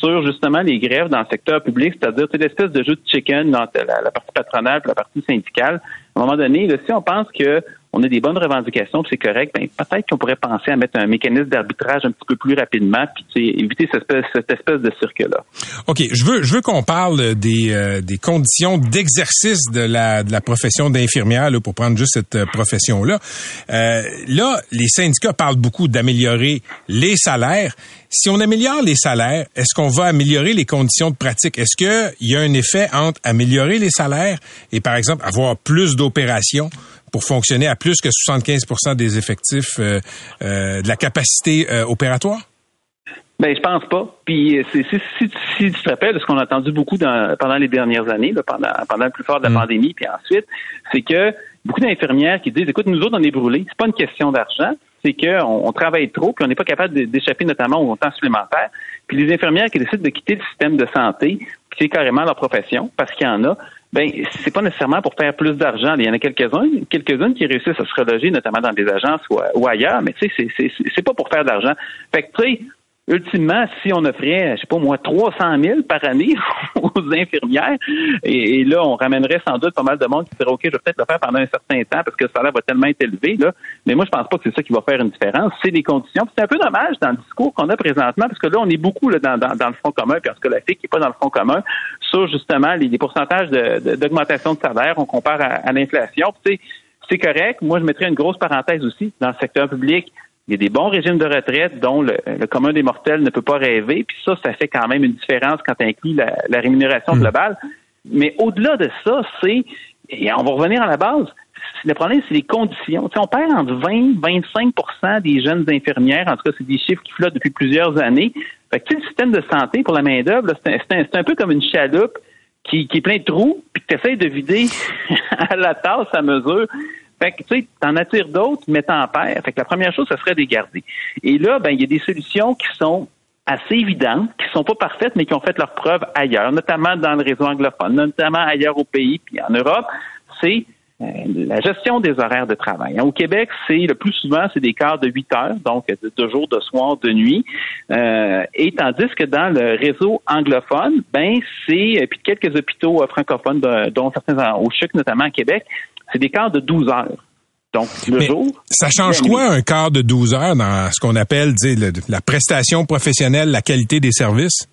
sur justement les grèves dans le secteur public, c'est-à-dire l'espèce de jeu de chicken entre la, la partie patronale et la partie syndicale. À un moment donné, là, si on pense que on a des bonnes revendications, c'est correct, ben, peut-être qu'on pourrait penser à mettre un mécanisme d'arbitrage un petit peu plus rapidement, puis éviter cette espèce, cette espèce de cirque-là. OK, je veux je veux qu'on parle des euh, des conditions d'exercice de la de la profession d'infirmière pour prendre juste cette euh, profession là. là, les syndicats parlent beaucoup d'améliorer les salaires. Si on améliore les salaires, est-ce qu'on va améliorer les conditions de pratique? Est-ce que il y a un effet entre améliorer les salaires et par exemple avoir plus d'opérations pour fonctionner à plus que 75% des effectifs euh, euh, de la capacité euh, opératoire? Ben, je pense pas. Puis, c'est, si, si, si tu te rappelles de ce qu'on a entendu beaucoup dans, pendant les dernières années, là, pendant, pendant le plus fort de la pandémie, puis ensuite, c'est que beaucoup d'infirmières qui disent, écoute, nous autres, on est brûlés. C'est pas une question d'argent. C'est qu'on on travaille trop, puis on n'est pas capable d'échapper notamment au temps supplémentaire. Puis les infirmières qui décident de quitter le système de santé, puis c'est carrément leur profession, parce qu'il y en a, ben c'est pas nécessairement pour faire plus d'argent. Il y en a quelques-unes, quelques-unes qui réussissent à se reloger, notamment dans des agences ou, ailleurs, mais tu sais, c'est- c'est pas pour faire d'argent. Fait que tu sais, ultimement, si on offrait, je sais pas moi, 300 000 par année aux infirmières, et, là, on ramènerait sans doute pas mal de monde qui dirait, OK, je vais peut-être le faire pendant un certain temps parce que le salaire va tellement être élevé, là. Mais moi, je pense pas que c'est ça qui va faire une différence. C'est les conditions. C'est un peu dommage dans le discours qu'on a présentement parce que là, on est beaucoup là, dans, dans, le front commun, puis en tout cas, la FIC qui n'est pas dans le front commun, sur justement les, les pourcentages de- de- d'augmentation de, salaire. On compare à, à l'inflation. Puis, tu sais, c'est correct. Moi, je mettrais une grosse parenthèse aussi dans le secteur public. Il y a des bons régimes de retraite dont le, le commun des mortels ne peut pas rêver. Puis ça, ça fait quand même une différence quand tu inclus la, la rémunération globale. Mais au-delà de ça, c'est, et on va revenir à la base, le problème, c'est les conditions. Tu sais, on perd entre 20 25% des jeunes infirmières. En tout cas, c'est des chiffres qui flottent depuis plusieurs années. Fait que, tu sais, le système de santé pour la main-d'œuvre, c'est un, un- peu comme une chaloupe qui, qui est plein de trous, puis que tu essaies de vider à la tasse à mesure. Fait que, tu sais, t'en attires d'autres, mais t'en perds. Fait que la première chose, ce serait de les garder. Et là, ben, il y a des solutions qui sont assez évidentes, qui sont pas parfaites, mais qui ont fait leur preuve ailleurs, notamment dans le réseau anglophone, notamment ailleurs au pays, puis en Europe. C'est la gestion des horaires de travail. Hein, Au Québec, c'est le plus souvent, c'est des quarts de 8 heures, donc de, jour, de soir, de nuit. Euh, et tandis que dans le réseau anglophone, ben c'est, puis quelques hôpitaux euh, francophones, dont certains au CHUC, notamment à Québec, c'est des quarts de 12 heures. Donc, le Mais jour. Ça change quoi un quart de 12 heures dans ce qu'on appelle la prestation professionnelle, la qualité des services?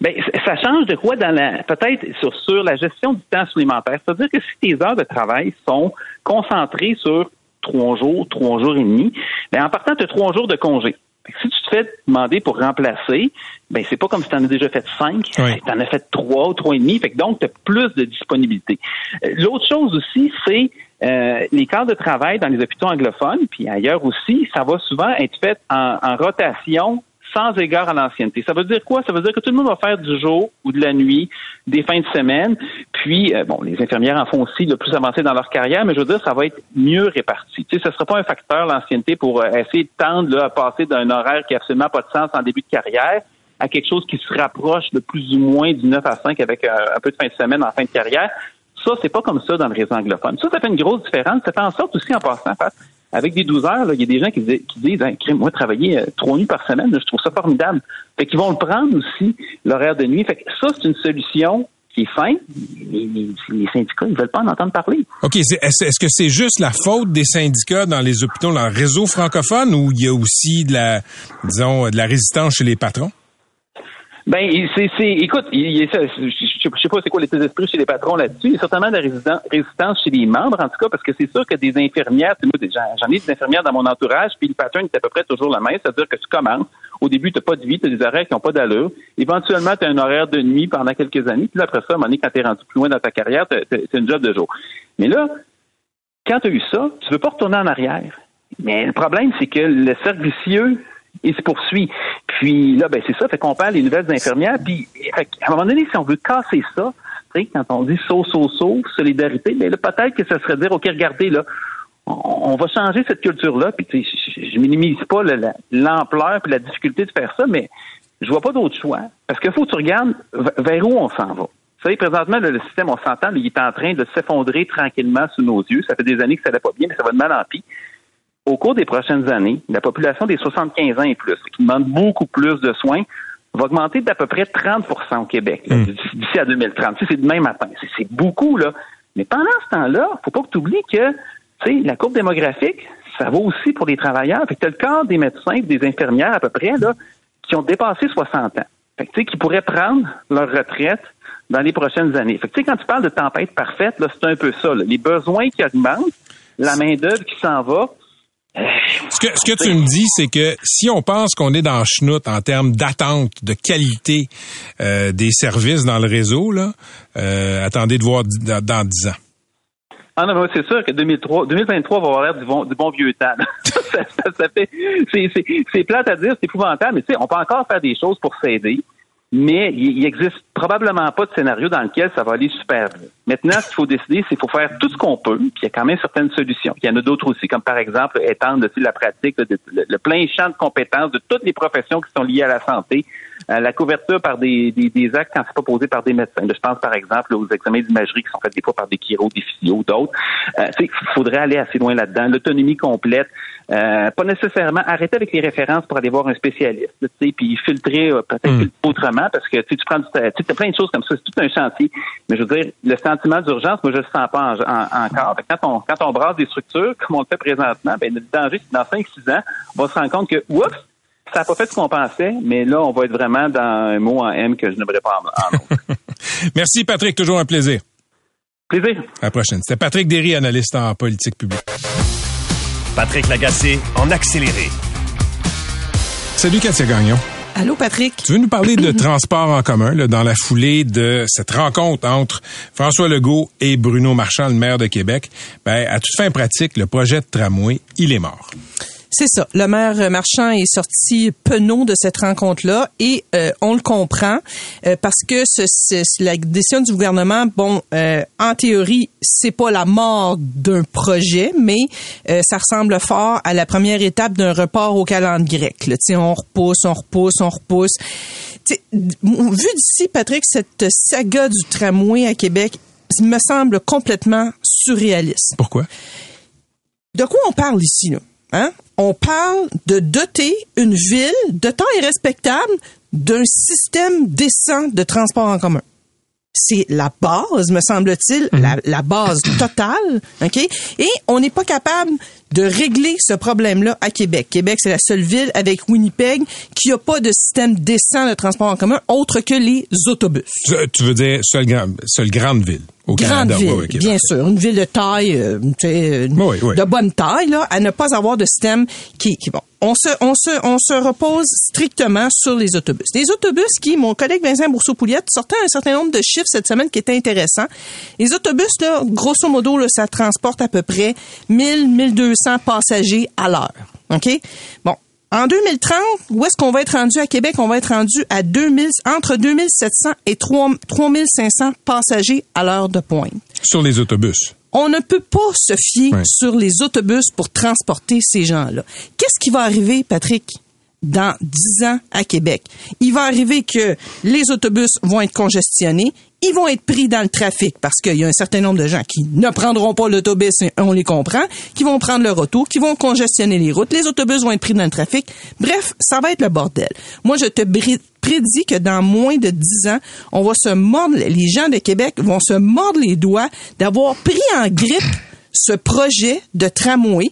Ben, c- ça change de quoi dans la peut-être sur, sur la gestion du temps supplémentaire? C'est-à-dire que si tes heures de travail sont concentrées sur trois jours, trois jours et demi, ben, en partant, tu as trois jours de congé. Si tu te fais demander pour remplacer, ben c'est pas comme si tu en as déjà fait cinq, tu en as fait trois ou trois et demi, fait que donc tu as plus de disponibilité. Euh, L'autre chose aussi, c'est euh, les quarts de travail dans les hôpitaux anglophones, puis ailleurs aussi, ça va souvent être fait en, en rotation sans égard à l'ancienneté. Ça veut dire quoi? Ça veut dire que tout le monde va faire du jour ou de la nuit, des fins de semaine. Puis, euh, bon, les infirmières en font aussi le plus avancé dans leur carrière, mais je veux dire, ça va être mieux réparti. Tu sais, ce ne sera pas un facteur, l'ancienneté, pour euh, essayer de tendre là, à passer d'un horaire qui n'a absolument pas de sens en début de carrière à quelque chose qui se rapproche de plus ou moins du 9 à 5 avec euh, un peu de fin de semaine en fin de carrière. Ça, c'est pas comme ça dans le réseau anglophone. Ça, ça fait une grosse différence. Ça fait en sorte aussi, en passant, Pat, avec des 12 heures, il y a des gens qui, dis- qui disent, hein, moi, travailler euh, trois nuits par semaine, je trouve ça formidable. Fait qu'ils vont le prendre aussi, l'horaire de nuit. Fait que ça, c'est une solution qui est fin. Les, syndicats, ils veulent pas en entendre parler. OK, est-ce que c'est juste la faute des syndicats dans les hôpitaux, dans le réseau francophone, ou il y a aussi de la, disons, de la résistance chez les patrons? Ben, c'est, écoute, il y a ça, je, je- je sais pas c'est quoi l'état d'esprit chez les patrons là-dessus. Il y a certainement de la résistan- résistance chez les membres, en tout cas, parce que c'est sûr que des infirmières, des- j'en ai des infirmières dans mon entourage, puis le pattern est à peu près toujours le même, c'est-à-dire que tu commences, au début, tu n'as pas de vie, tu as des horaires qui n'ont pas d'allure. Éventuellement, tu as un horaire de nuit pendant quelques années, puis là, après ça, à un moment donné, quand tu es rendu plus loin dans ta carrière, as une job de jour. Mais là, quand tu as eu ça, tu veux pas retourner en arrière. Mais le problème, c'est que le cercle vicieux, il se poursuit. Puis là, ben c'est ça, fait qu'on perd les nouvelles infirmières. Puis qu'à un moment donné, si on veut casser ça, quand on dit saut, saut, saut, solidarité, ben là, peut-être que ça serait dire, OK, regardez, là, on, va changer cette culture-là. Puis, je, je minimise pas le- la- l'ampleur et la difficulté de faire ça, mais je vois pas d'autre choix. Parce qu'il faut que tu regardes vers où on s'en va. Vous savez, présentement, là, le système, on s'entend, il est en train de s'effondrer tranquillement sous nos yeux. Ça fait des années que ça n'allait pas bien, mais ça va de mal en pis. Au cours des prochaines années, la population des 75 ans et plus, qui demande beaucoup plus de soins, va augmenter d'à peu près 30% au Québec là, d'ici à 2030. Tu sais, C'est demain matin. C'est- C'est beaucoup, là. Mais pendant ce temps-là, faut pas que tu oublies que tu sais, la courbe démographique, ça vaut aussi pour les travailleurs. Fait que tu as le quart des médecins des infirmières à peu près là, qui ont dépassé 60 ans. Fait que, tu sais, qui pourraient prendre leur retraite dans les prochaines années. Fait que, tu sais, quand tu parles de tempête parfaite, là, c'est un peu ça. là. Les besoins qui augmentent, la main-d'œuvre qui s'en va. Ce que, tu me dis, c'est que si on pense qu'on est dans chenoute en termes d'attente, de qualité euh, des services dans le réseau, euh, attendez de voir dans, dans 10 ans. Ah non, c'est sûr que 2003, 2023 va avoir l'air du bon, vieux temps. c'est, plate à dire, c'est épouvantable, mais on peut encore faire des choses pour s'aider, mais il, il existe probablement pas de scénario dans lequel ça va aller super bien. Maintenant, ce qu'il faut décider, c'est qu'il faut faire tout ce qu'on peut, puis il y a quand même certaines solutions. Il y en a d'autres aussi, comme par exemple étendre la pratique, le, le plein champ de compétences de toutes les professions qui sont liées à la santé, euh, la couverture par des, des, des actes quand c'est pas posé par des médecins. Je pense par exemple aux examens d'imagerie qui sont faits des fois par des chiro, des physios, d'autres. Euh, il faudrait aller assez loin là-dedans. L'autonomie complète, euh, pas nécessairement arrêter avec les références pour aller voir un spécialiste, tu sais, puis filtrer euh, peut-être autrement parce que tu sais, tu prends du, t'as plein de choses comme ça, c'est tout un chantier. Mais je veux dire, le sentiment d'urgence, moi je le sens pas en- en- encore. Fait Quand on quand on brasse des structures comme on le fait présentement, ben le danger c'est que dans 5-6 ans, on va se rendre compte que oups, ça n'a pas fait ce qu'on pensait, mais là, on va être vraiment dans un mot en M que je n'aimerais pas en, en autre. Merci Patrick, toujours un plaisir. Plaisir. À la prochaine. C'était Patrick Derry, analyste en politique publique. Patrick Lagacé en accéléré. Salut Katia Gagnon. Allô, Patrick? Tu veux nous parler de transport en commun là, dans la foulée de cette rencontre entre François Legault et Bruno Marchand, le maire de Québec? Ben, à toute fin pratique, le projet de tramway, il est mort. C'est ça. Le maire Marchand est sorti penaud de cette rencontre-là et euh, on le comprend euh, parce que ce, ce- la décision du gouvernement, bon, euh, en théorie, c'est pas la mort d'un projet, mais euh, ça ressemble fort à la première étape d'un report au calendrier grec. Là. Tu sais, On repousse, on repousse, on repousse. Vu d'ici, Patrick, cette saga du tramway à Québec me semble complètement surréaliste. Pourquoi? De quoi on parle ici, là? Hein? On parle de doter une ville de taille respectable d'un système décent de transport en commun. C'est la base, me semble-t-il, la, la base totale, OK? Et on n'est pas capable de régler ce problème-là à Québec. Québec, c'est la seule ville avec Winnipeg qui n'a pas de système décent de transport en commun autre que les autobus. Tu, tu veux dire seule grande ville? Au Grande Canada? ville, bien sûr. Une ville de taille, euh, euh, oui. de bonne taille, là, à ne pas avoir de système qui, qui bon. On se, on se, on se repose strictement sur les autobus. Les autobus qui, mon collègue Vincent Bourseau-Pouliette sortait un certain nombre de chiffres cette semaine qui étaient intéressants. Les autobus, là, grosso modo, là, ça transporte à peu près 1000, 1200 passagers à l'heure. OK? Bon. En 2030, où est-ce qu'on va être rendu à Québec? On va être rendu à 2000, entre 2700 et 3 3500 passagers à l'heure de pointe. Sur les autobus. On ne peut pas se fier sur les autobus pour transporter ces gens-là. Qu'est-ce qui va arriver, Patrick? Dans 10 ans à Québec. Il va arriver que les autobus vont être congestionnés, ils vont être pris dans le trafic parce qu'il y a un certain nombre de gens qui ne prendront pas l'autobus, on les comprend, qui vont prendre le retour, qui vont congestionner les routes, les autobus vont être pris dans le trafic. Bref, ça va être le bordel. Moi, je te prédis que dans moins de 10 ans, on va se mordre, les gens de Québec vont se mordre les doigts d'avoir pris en grippe ce projet de tramway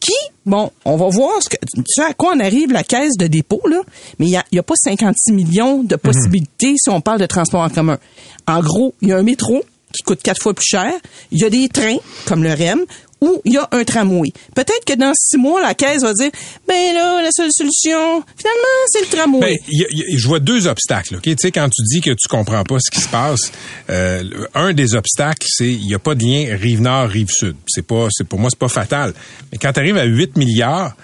qui, bon, on va voir ce que, à quoi on arrive la caisse de dépôt, là, mais il n'y a, y a pas 56 millions de possibilités si on parle de transport en commun. En gros, il y a un métro qui coûte quatre fois plus cher, il y a des trains, comme le REM, ou il y a un tramway. Peut-être que dans six mois, la caisse va dire, ben là, la seule solution, finalement, c'est le tramway. Ben, je vois deux obstacles. ok? Tu sais, quand tu dis que tu comprends pas ce qui se passe, euh, un des obstacles, c'est il y a pas de lien rive nord rive sud. C'est pas, c'est pour moi c'est pas fatal. Mais quand tu arrives à 8 milliards,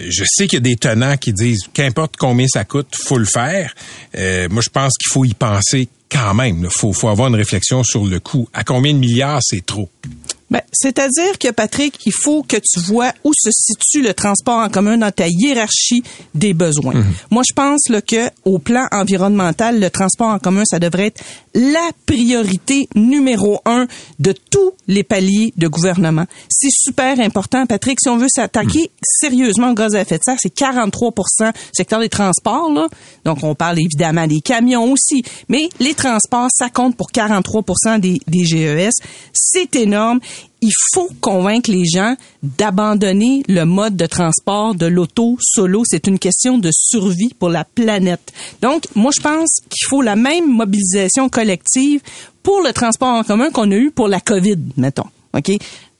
euh, je sais qu'il y a des tenants qui disent qu'importe combien ça coûte, faut le faire. Euh, moi, je pense qu'il faut y penser quand même. Il faut, faut avoir une réflexion sur le coût. À combien de milliards c'est trop? Ben, c'est-à-dire que, Patrick, il faut que tu vois où se situe le transport en commun dans ta hiérarchie des besoins. Mhm. Moi, je pense là, que au plan environnemental, le transport en commun, ça devrait être la priorité numéro un de tous les paliers de gouvernement. C'est super important, Patrick. Si on veut s'attaquer sérieusement au gaz à effet de serre, c'est 43% secteur des transports. Là. Donc, on parle évidemment des camions aussi. Mais les transports, ça compte pour 43 des, des GES. C'est énorme. Il faut convaincre les gens d'abandonner le mode de transport de l'auto solo. C'est une question de survie pour la planète. Donc, moi, je pense qu'il faut la même mobilisation collective pour le transport en commun qu'on a eu pour la COVID, mettons. OK?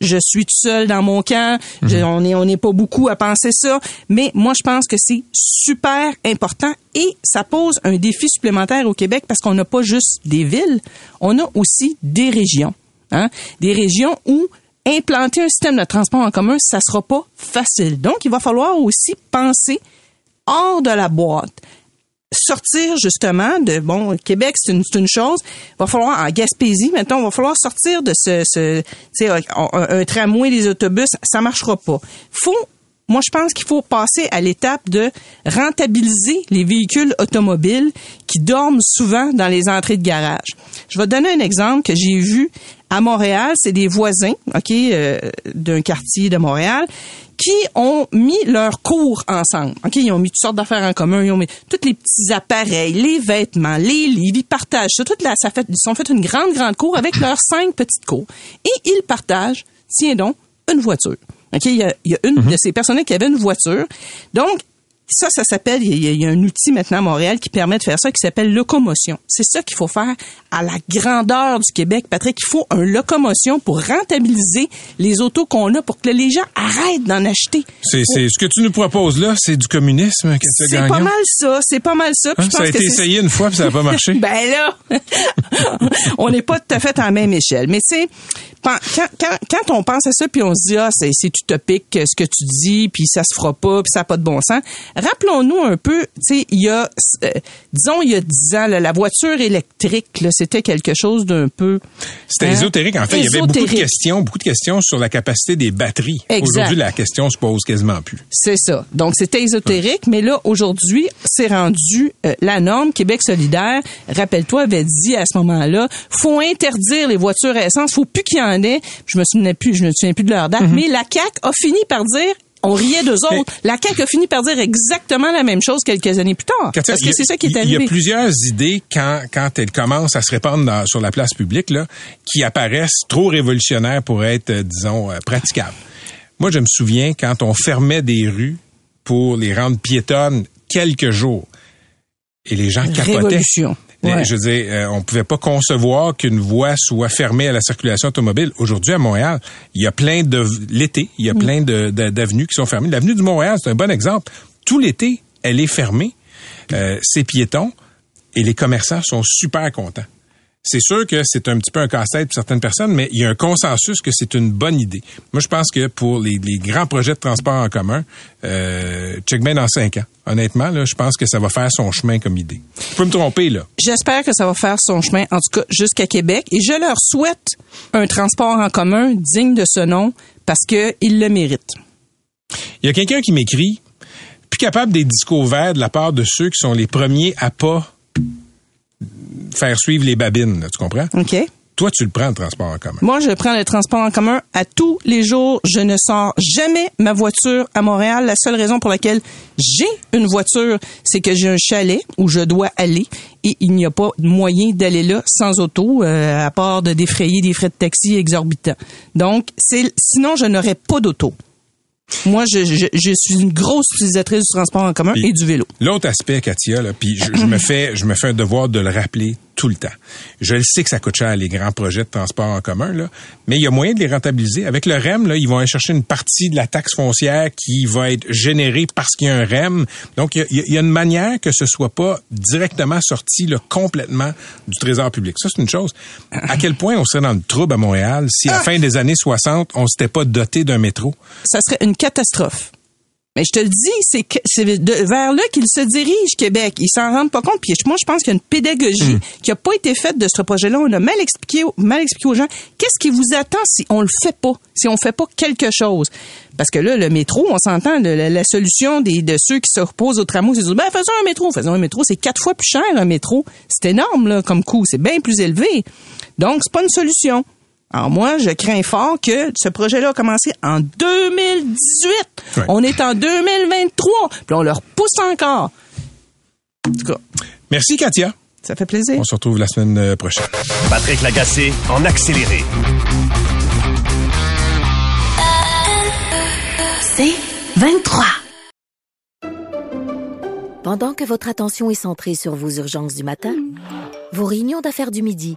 Je suis tout seul dans mon camp. Je- on est on n'est pas beaucoup à penser ça, mais moi je pense que c'est super important et ça pose un défi supplémentaire au Québec parce qu'on n'a pas juste des villes, on a aussi des régions, hein? Des régions où implanter un système de transport en commun, ça sera pas facile. Donc il va falloir aussi penser hors de la boîte sortir justement de bon Québec c'est une, chose va falloir en Gaspésie maintenant va falloir sortir de ce, ce un, un tramway des autobus ça marchera pas faut moi, je pense qu'il faut passer à l'étape de rentabiliser les véhicules automobiles qui dorment souvent dans les entrées de garage. Je vais donner un exemple que j'ai vu à Montréal. C'est des voisins, ok, euh, d'un quartier de Montréal qui ont mis leurs cours ensemble. OK, ils ont mis toutes sortes d'affaires en commun, ils ont mis tous les petits appareils, les vêtements, les livres, ils partagent ça. Toute la, ça fait, ils sont fait une grande, grande cour avec leurs cinq petites cours. Et ils partagent, tiens donc, une voiture. OK, il y a, il y a une de ces personnes qui avait une voiture. Donc, ça, ça s'appelle, il y, y a un outil maintenant à Montréal qui permet de faire ça, qui s'appelle locomotion. C'est ça qu'il faut faire à la grandeur du Québec, Patrick. Il faut un locomotion pour rentabiliser les autos qu'on a, pour que les gens arrêtent d'en acheter. C'est, c'est, ce que tu nous proposes là, c'est du communisme, C'est pas mal ça, c'est pas mal ça. Hein, je ça a pense que été c'est- essayé une fois puis ça n'a pas marché. ben là, on n'est pas tout à fait à la même échelle. Mais pen- quand, quand, quand on pense à ça, puis on se dit, ah, c'est, c'est utopique ce que tu dis, puis ça se fera pas, puis ça n'a pas de bon sens. Rappelons-nous un peu, tu sais, il y a, euh, disons, il y a dix ans, là, la voiture électrique, là, c'était quelque chose d'un peu... C'était hein, ésotérique. En fait, il y avait beaucoup de questions, beaucoup de questions sur la capacité des batteries. Aujourd'hui, la question se pose quasiment plus. C'est ça. Donc, c'était ésotérique, mais là, aujourd'hui, c'est rendu euh, la norme. Québec solidaire, rappelle-toi, avait dit à ce moment-là, faut interdire les voitures à essence, faut plus qu'il y en ait. Je me souviens plus, je me souviens plus de leur date, mais la CAQ a fini par dire on riait d'eux autres. La CAQ a fini par dire exactement la même chose quelques années plus tard. Katia, parce il y que a- c'est ça qui est Il y arrivé. a plusieurs idées quand, quand elles commencent à se répandre dans- sur la place publique là, qui apparaissent trop révolutionnaires pour être, euh, disons, euh, praticables. Moi, je me souviens quand on fermait des rues pour les rendre piétonnes quelques jours et les gens capotaient. Révolution. Ouais. Je veux dire, euh, on pouvait pas concevoir qu'une voie soit fermée à la circulation automobile. Aujourd'hui, à Montréal, il y a plein de l'été, il y a plein de- de- d'avenues qui sont fermées. L'avenue du Montréal, c'est un bon exemple. Tout l'été, elle est fermée. Euh, c'est piéton et les commerçants sont super contents. C'est sûr que c'est un petit peu un casse-tête pour certaines personnes, mais il y a un consensus que c'est une bonne idée. Moi, je pense que pour les, les grands projets de transport en commun, euh, check bien dans cinq ans. Honnêtement, là, je pense que ça va faire son chemin comme idée. Je peux me tromper, là. J'espère que ça va faire son chemin, en tout cas jusqu'à Québec, et je leur souhaite un transport en commun digne de ce nom parce qu'ils le méritent. Il y a quelqu'un qui m'écrit, plus capable des discours verts de la part de ceux qui sont les premiers à pas faire suivre les babines, là, tu comprends? OK? Toi, tu le prends, le transport en commun. Moi, je prends le transport en commun à tous les jours. Je ne sors jamais ma voiture à Montréal. La seule raison pour laquelle j'ai une voiture, c'est que j'ai un chalet où je dois aller et il n'y a pas de moyen d'aller là sans auto, euh, à part de défrayer des frais de taxi exorbitants. Donc, c'est sinon, je n'aurais pas d'auto. Moi, je, je, je suis une grosse utilisatrice du transport en commun et du vélo. L'autre aspect, Katia, là, puis je, je me fais, je me fais un devoir de le rappeler tout le temps. Je le sais que ça coûte cher les grands projets de transport en commun, là, mais il y a moyen de les rentabiliser. Avec le REM, là, ils vont aller chercher une partie de la taxe foncière qui va être générée parce qu'il y a un REM. Donc, il y a, il y une manière que ce soit pas directement sorti là, complètement du trésor public. Ça, c'est une chose. À quel point on serait dans le trouble à Montréal si à la fin des années 60, on s'était pas doté d'un métro? Ça serait une catastrophe. Mais je te le dis, c'est vers là qu'il se dirige, Québec. Ils s'en rendent pas compte. Puis moi, je pense qu'il y a une pédagogie qui a pas été faite de ce projet-là. On a mal expliqué, mal expliqué aux gens qu'est-ce qui vous attend si on le fait pas, si on fait pas quelque chose? Parce que là, le métro, on s'entend, la, la solution des, de ceux qui se reposent au tramway, c'est de dire, ben, faisons un métro, faisons un métro. C'est quatre fois plus cher, un métro. C'est énorme, là, comme coût. C'est bien plus élevé. Donc, c'est pas une solution. Alors moi, je crains fort que ce projet-là a commencé en 2018. Ouais. On est en 2023. Puis on le repousse encore. En tout cas, Merci, Katia. ça fait plaisir. On se retrouve la semaine euh, prochaine. Patrick Lagacé en accéléré. C'est 23. Pendant que votre attention est centrée sur vos urgences du matin, vos réunions d'affaires du midi,